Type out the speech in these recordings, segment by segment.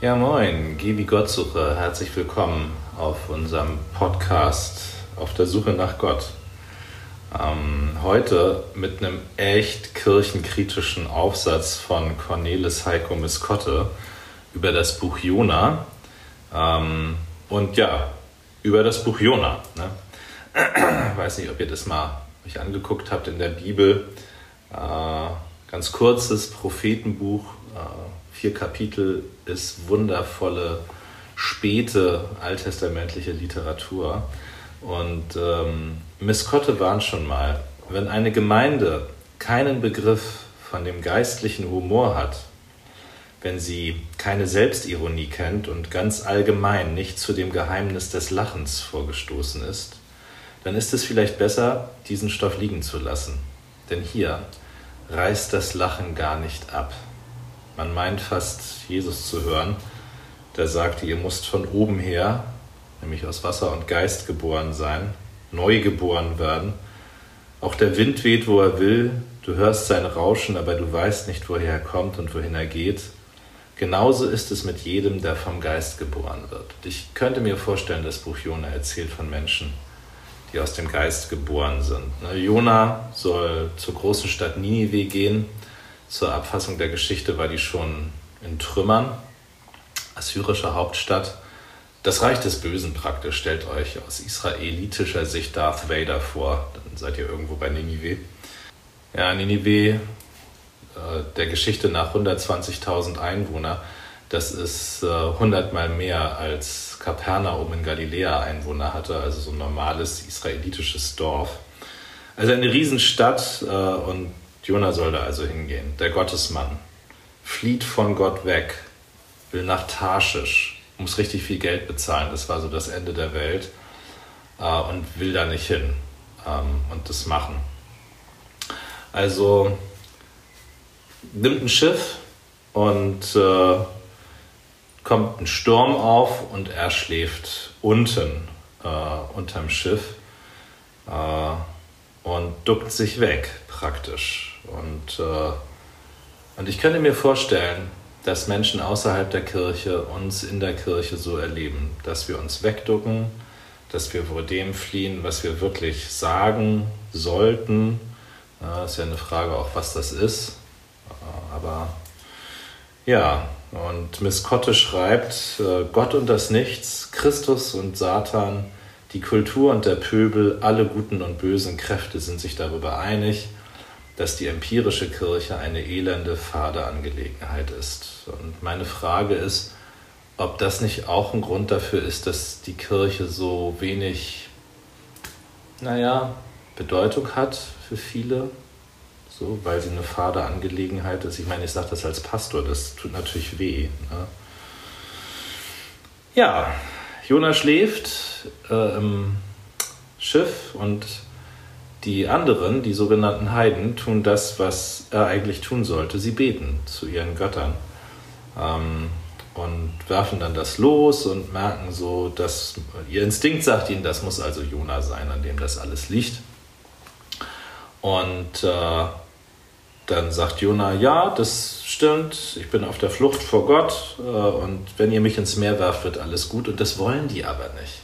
Ja, moin, wie Gottsuche. Herzlich willkommen auf unserem Podcast auf der Suche nach Gott. Ähm, heute mit einem echt kirchenkritischen Aufsatz von Cornelis Heiko Miskotte über das Buch Jona. Ähm, und ja, über das Buch Jona. Ne? Weiß nicht, ob ihr das mal euch angeguckt habt in der Bibel. Äh, ganz kurzes Prophetenbuch, vier Kapitel, ist wundervolle, späte alttestamentliche Literatur. Und ähm, Miskotte warnt schon mal, wenn eine Gemeinde keinen Begriff von dem geistlichen Humor hat, wenn sie keine Selbstironie kennt und ganz allgemein nicht zu dem Geheimnis des Lachens vorgestoßen ist, dann ist es vielleicht besser, diesen Stoff liegen zu lassen. Denn hier reißt das Lachen gar nicht ab. Man meint fast, Jesus zu hören, der sagte, ihr müsst von oben her, nämlich aus Wasser und Geist geboren sein, neu geboren werden. Auch der Wind weht, wo er will, du hörst sein Rauschen, aber du weißt nicht, woher er kommt und wohin er geht. Genauso ist es mit jedem, der vom Geist geboren wird. Ich könnte mir vorstellen, das Buch Jona erzählt von Menschen, die aus dem Geist geboren sind. Ne, Jona soll zur großen Stadt Ninive gehen. Zur Abfassung der Geschichte war die schon in Trümmern. Assyrische Hauptstadt. Das Reich des Bösen praktisch. Stellt euch aus israelitischer Sicht Darth Vader vor. Dann seid ihr irgendwo bei Ninive. Ja, Ninive äh, der Geschichte nach 120.000 Einwohner. Das ist äh, hundertmal mehr als Kapernaum in Galiläa Einwohner hatte, also so ein normales israelitisches Dorf. Also eine Riesenstadt äh, und Jona soll da also hingehen. Der Gottesmann flieht von Gott weg, will nach Tarschisch, muss richtig viel Geld bezahlen. Das war so das Ende der Welt und will da nicht hin ähm, und das machen. Also nimmt ein Schiff und äh, kommt ein Sturm auf und er schläft unten äh, unterm Schiff äh, und duckt sich weg praktisch. Und, äh, und ich könnte mir vorstellen, dass Menschen außerhalb der Kirche uns in der Kirche so erleben, dass wir uns wegducken, dass wir vor dem fliehen, was wir wirklich sagen sollten. Das ist ja eine Frage auch, was das ist. Aber ja, und Miss Kotte schreibt, äh, Gott und das Nichts, Christus und Satan, die Kultur und der Pöbel, alle guten und bösen Kräfte sind sich darüber einig, dass die empirische Kirche eine elende, fade Angelegenheit ist. Und meine Frage ist, ob das nicht auch ein Grund dafür ist, dass die Kirche so wenig, naja, Bedeutung hat für viele so, weil sie eine fade Angelegenheit ist. Ich meine, ich sage das als Pastor, das tut natürlich weh. Ne? Ja, Jona schläft äh, im Schiff und die anderen, die sogenannten Heiden, tun das, was er eigentlich tun sollte. Sie beten zu ihren Göttern ähm, und werfen dann das los und merken so, dass ihr Instinkt sagt ihnen, das muss also Jona sein, an dem das alles liegt. Und äh, dann sagt Jona, ja, das stimmt, ich bin auf der Flucht vor Gott äh, und wenn ihr mich ins Meer werft, wird alles gut. Und das wollen die aber nicht.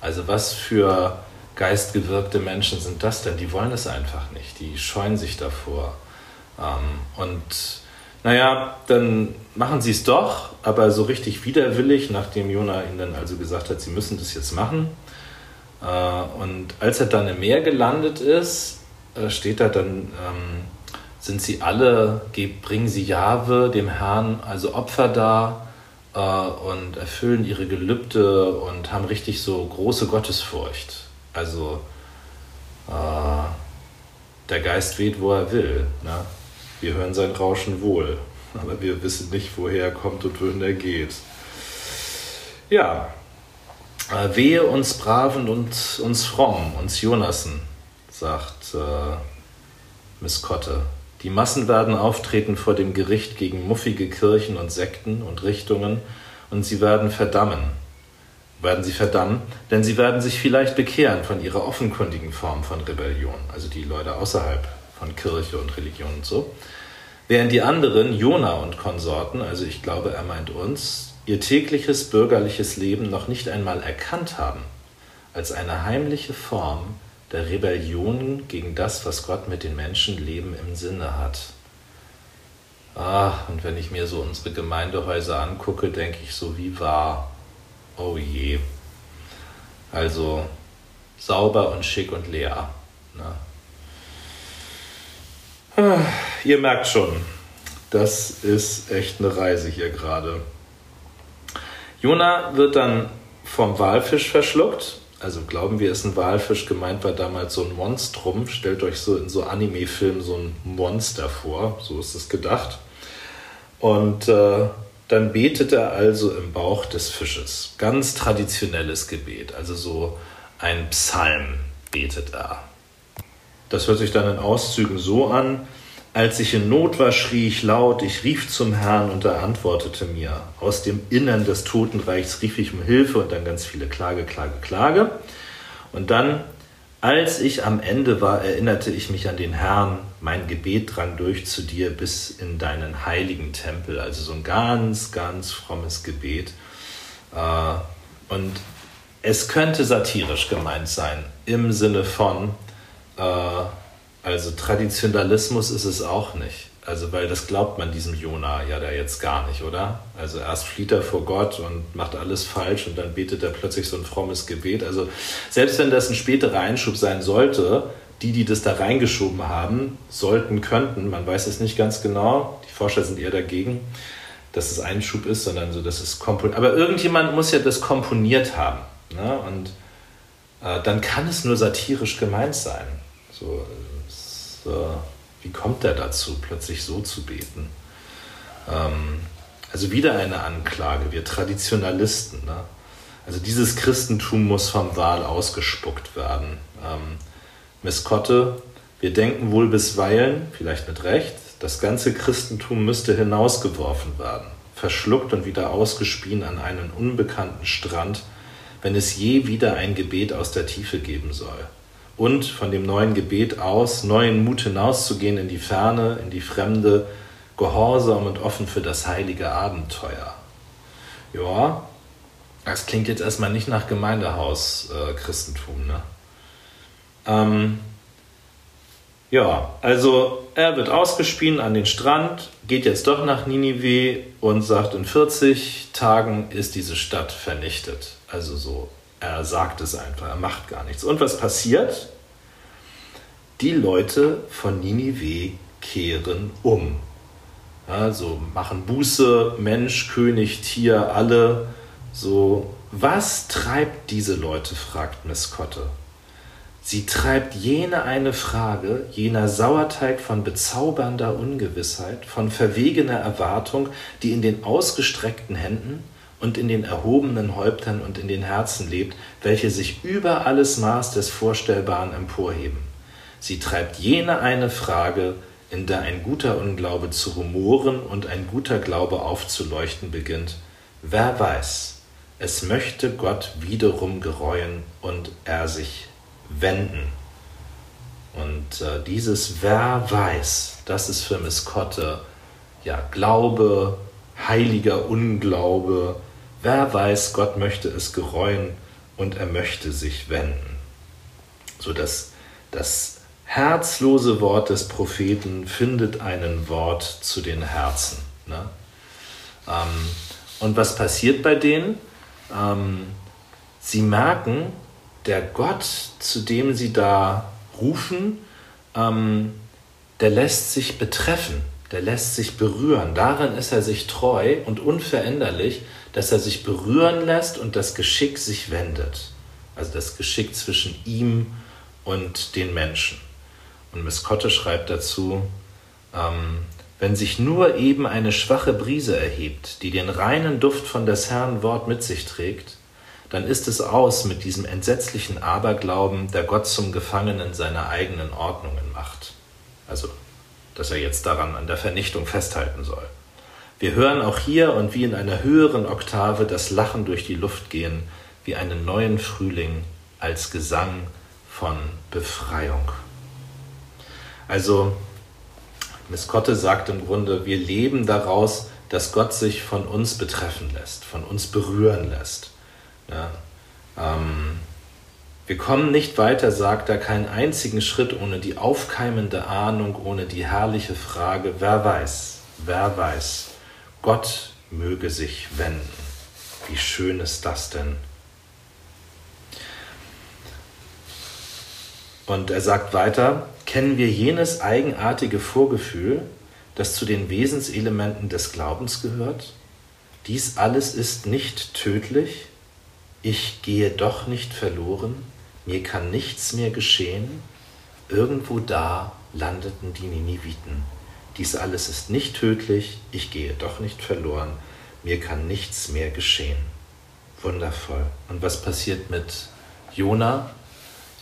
Also was für geistgewirkte Menschen sind das denn? Die wollen es einfach nicht, die scheuen sich davor. Ähm, und naja, dann machen sie es doch, aber so richtig widerwillig, nachdem Jona ihnen dann also gesagt hat, sie müssen das jetzt machen. Äh, und als er dann im Meer gelandet ist, äh, steht da dann... Ähm, sind sie alle, bringen sie Jahwe, dem Herrn, also Opfer dar äh, und erfüllen ihre Gelübde und haben richtig so große Gottesfurcht. Also äh, der Geist weht, wo er will. Ne? Wir hören sein Rauschen wohl, aber wir wissen nicht, woher er kommt und wohin er geht. Ja, äh, wehe uns Braven und uns Frommen, uns Jonassen, sagt äh, Miss Kotte. Die Massen werden auftreten vor dem Gericht gegen muffige Kirchen und Sekten und Richtungen und sie werden verdammen. Werden sie verdammen, denn sie werden sich vielleicht bekehren von ihrer offenkundigen Form von Rebellion, also die Leute außerhalb von Kirche und Religion und so. Während die anderen, Jona und Konsorten, also ich glaube, er meint uns, ihr tägliches bürgerliches Leben noch nicht einmal erkannt haben, als eine heimliche Form der Rebellion gegen das, was Gott mit den Menschenleben im Sinne hat. Ah, und wenn ich mir so unsere Gemeindehäuser angucke, denke ich so, wie wahr. Oh je. Also sauber und schick und leer. Ne? Ah, ihr merkt schon, das ist echt eine Reise hier gerade. Jona wird dann vom Walfisch verschluckt. Also glauben wir, ist ein Walfisch. Gemeint war damals so ein Monstrum. Stellt euch so in so Anime-Filmen so ein Monster vor. So ist es gedacht. Und äh, dann betet er also im Bauch des Fisches. Ganz traditionelles Gebet. Also so ein Psalm betet er. Das hört sich dann in Auszügen so an. Als ich in Not war, schrie ich laut, ich rief zum Herrn und er antwortete mir. Aus dem Innern des Totenreichs rief ich um Hilfe und dann ganz viele Klage, Klage, Klage. Und dann, als ich am Ende war, erinnerte ich mich an den Herrn. Mein Gebet drang durch zu dir bis in deinen heiligen Tempel. Also so ein ganz, ganz frommes Gebet. Äh, und es könnte satirisch gemeint sein, im Sinne von, äh, also Traditionalismus ist es auch nicht. Also, weil das glaubt man diesem Jona ja da jetzt gar nicht, oder? Also erst flieht er vor Gott und macht alles falsch und dann betet er plötzlich so ein frommes Gebet. Also selbst wenn das ein späterer Einschub sein sollte, die, die das da reingeschoben haben, sollten, könnten, man weiß es nicht ganz genau, die Forscher sind eher dagegen, dass es Einschub ist, sondern so, dass es komponiert. Aber irgendjemand muss ja das komponiert haben. Ne? Und äh, dann kann es nur satirisch gemeint sein. So, äh, wie kommt er dazu, plötzlich so zu beten? Ähm, also wieder eine Anklage, wir Traditionalisten. Ne? Also dieses Christentum muss vom Wahl ausgespuckt werden. Ähm, Miss Kotte, wir denken wohl bisweilen, vielleicht mit Recht, das ganze Christentum müsste hinausgeworfen werden, verschluckt und wieder ausgespien an einen unbekannten Strand, wenn es je wieder ein Gebet aus der Tiefe geben soll und von dem neuen Gebet aus neuen Mut hinauszugehen in die Ferne, in die Fremde, gehorsam und offen für das heilige Abenteuer. Ja, das klingt jetzt erstmal nicht nach Gemeindehaus-Christentum, äh, ne? Ähm, ja, also er wird ausgespien an den Strand, geht jetzt doch nach Ninive und sagt, in 40 Tagen ist diese Stadt vernichtet. Also so er sagt es einfach, er macht gar nichts. Und was passiert? Die Leute von Ninive kehren um. Also machen Buße, Mensch, König, Tier, alle. So, was treibt diese Leute, fragt Miss Kotte. Sie treibt jene eine Frage, jener Sauerteig von bezaubernder Ungewissheit, von verwegener Erwartung, die in den ausgestreckten Händen und in den erhobenen Häuptern und in den Herzen lebt, welche sich über alles Maß des Vorstellbaren emporheben. Sie treibt jene eine Frage, in der ein guter Unglaube zu rumoren und ein guter Glaube aufzuleuchten beginnt. Wer weiß, es möchte Gott wiederum gereuen und er sich wenden. Und äh, dieses Wer weiß, das ist für Miss Kotte ja Glaube, heiliger Unglaube, Wer weiß, Gott möchte es gereuen und er möchte sich wenden. So dass das herzlose Wort des Propheten findet einen Wort zu den Herzen. Ne? Ähm, und was passiert bei denen? Ähm, sie merken, der Gott, zu dem sie da rufen, ähm, der lässt sich betreffen, der lässt sich berühren. Darin ist er sich treu und unveränderlich dass er sich berühren lässt und das Geschick sich wendet. Also das Geschick zwischen ihm und den Menschen. Und Miss Kotte schreibt dazu, ähm, wenn sich nur eben eine schwache Brise erhebt, die den reinen Duft von des Herrn Wort mit sich trägt, dann ist es aus mit diesem entsetzlichen Aberglauben, der Gott zum Gefangenen seiner eigenen Ordnungen macht. Also, dass er jetzt daran an der Vernichtung festhalten soll. Wir hören auch hier und wie in einer höheren Oktave das Lachen durch die Luft gehen, wie einen neuen Frühling als Gesang von Befreiung. Also, Miss Kotte sagt im Grunde, wir leben daraus, dass Gott sich von uns betreffen lässt, von uns berühren lässt. Ja, ähm, wir kommen nicht weiter, sagt er, keinen einzigen Schritt ohne die aufkeimende Ahnung, ohne die herrliche Frage, wer weiß, wer weiß, Gott möge sich wenden. Wie schön ist das denn? Und er sagt weiter, kennen wir jenes eigenartige Vorgefühl, das zu den Wesenselementen des Glaubens gehört? Dies alles ist nicht tödlich, ich gehe doch nicht verloren, mir kann nichts mehr geschehen. Irgendwo da landeten die Niniviten. Dies alles ist nicht tödlich, ich gehe doch nicht verloren, mir kann nichts mehr geschehen. Wundervoll. Und was passiert mit Jona?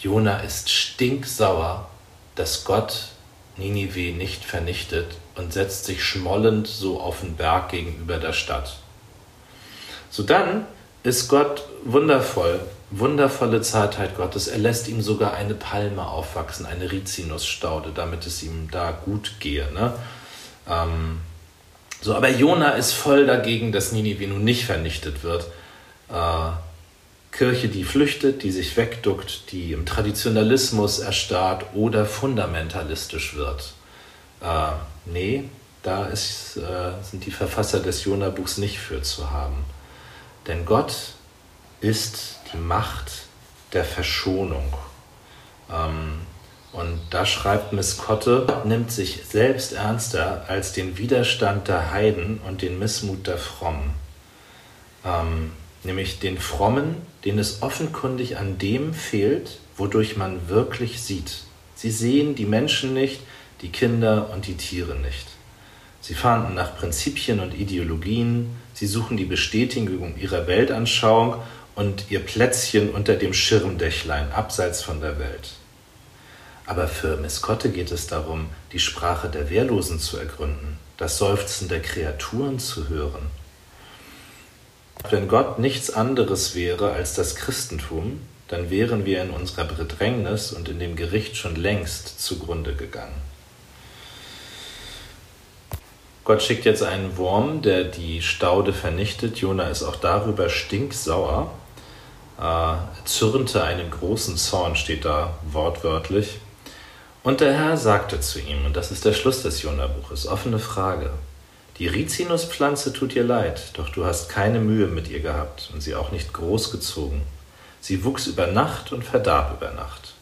Jona ist stinksauer, dass Gott Ninive nicht vernichtet und setzt sich schmollend so auf den Berg gegenüber der Stadt. So dann ist Gott wundervoll, wundervolle Zartheit Gottes. Er lässt ihm sogar eine Palme aufwachsen, eine Rizinusstaude, damit es ihm da gut gehe. Ne? Ähm, so, aber Jona ist voll dagegen, dass Ninive nun nicht vernichtet wird. Äh, Kirche, die flüchtet, die sich wegduckt, die im Traditionalismus erstarrt oder fundamentalistisch wird. Äh, nee, da ist, äh, sind die Verfasser des Jona-Buchs nicht für zu haben. Denn Gott ist die Macht der Verschonung. Ähm, und da schreibt Miss Kotte, nimmt sich selbst ernster als den Widerstand der Heiden und den Missmut der Frommen. Ähm, nämlich den Frommen, denen es offenkundig an dem fehlt, wodurch man wirklich sieht. Sie sehen die Menschen nicht, die Kinder und die Tiere nicht. Sie fahnden nach Prinzipien und Ideologien, sie suchen die Bestätigung ihrer Weltanschauung und ihr Plätzchen unter dem Schirmdächlein abseits von der Welt. Aber für Miss Kotte geht es darum, die Sprache der Wehrlosen zu ergründen, das Seufzen der Kreaturen zu hören, wenn Gott nichts anderes wäre als das Christentum, dann wären wir in unserer Bedrängnis und in dem Gericht schon längst zugrunde gegangen. Gott schickt jetzt einen Wurm, der die Staude vernichtet. Jona ist auch darüber stinksauer. Er zürnte einen großen Zorn, steht da wortwörtlich. Und der Herr sagte zu ihm, und das ist der Schluss des Jona-Buches, offene Frage, die Rizinuspflanze tut dir leid, doch du hast keine Mühe mit ihr gehabt und sie auch nicht großgezogen. Sie wuchs über Nacht und verdarb über Nacht.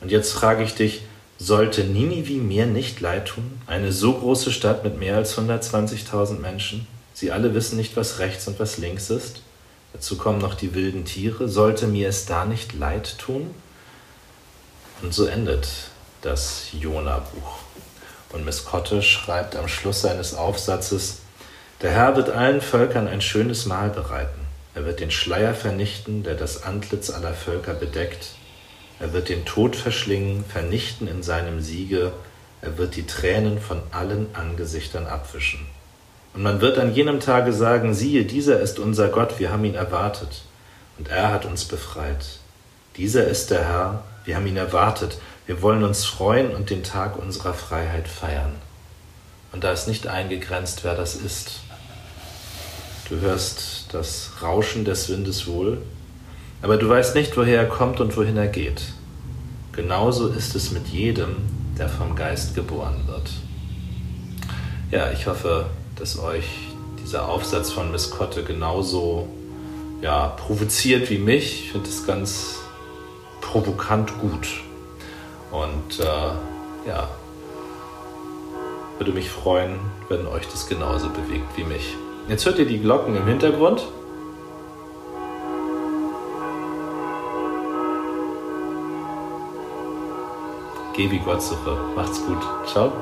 Und jetzt frage ich dich, sollte Ninive mir nicht leid tun? Eine so große Stadt mit mehr als 120.000 Menschen? Sie alle wissen nicht, was rechts und was links ist. Dazu kommen noch die wilden Tiere. Sollte mir es da nicht leid tun? Und so endet das Jona-Buch. Und Miss Kotte schreibt am Schluss seines Aufsatzes, der Herr wird allen Völkern ein schönes Mahl bereiten. Er wird den Schleier vernichten, der das Antlitz aller Völker bedeckt. Er wird den Tod verschlingen, vernichten in seinem Siege. Er wird die Tränen von allen Angesichtern abwischen. Und man wird an jenem Tage sagen, siehe, dieser ist unser Gott, wir haben ihn erwartet. Und er hat uns befreit. Dieser ist der Herr, wir haben ihn erwartet. Wir wollen uns freuen und den Tag unserer Freiheit feiern. Und da ist nicht eingegrenzt, wer das ist. Du hörst das Rauschen des Windes wohl, aber du weißt nicht, woher er kommt und wohin er geht. Genauso ist es mit jedem, der vom Geist geboren wird. Ja, ich hoffe, dass euch dieser Aufsatz von Miss Kotte genauso ja, provoziert wie mich. Ich finde es ganz provokant gut. Und äh, ja, würde mich freuen, wenn euch das genauso bewegt wie mich. Jetzt hört ihr die Glocken im Hintergrund. Geh wie Gott suche. Macht's gut. Ciao.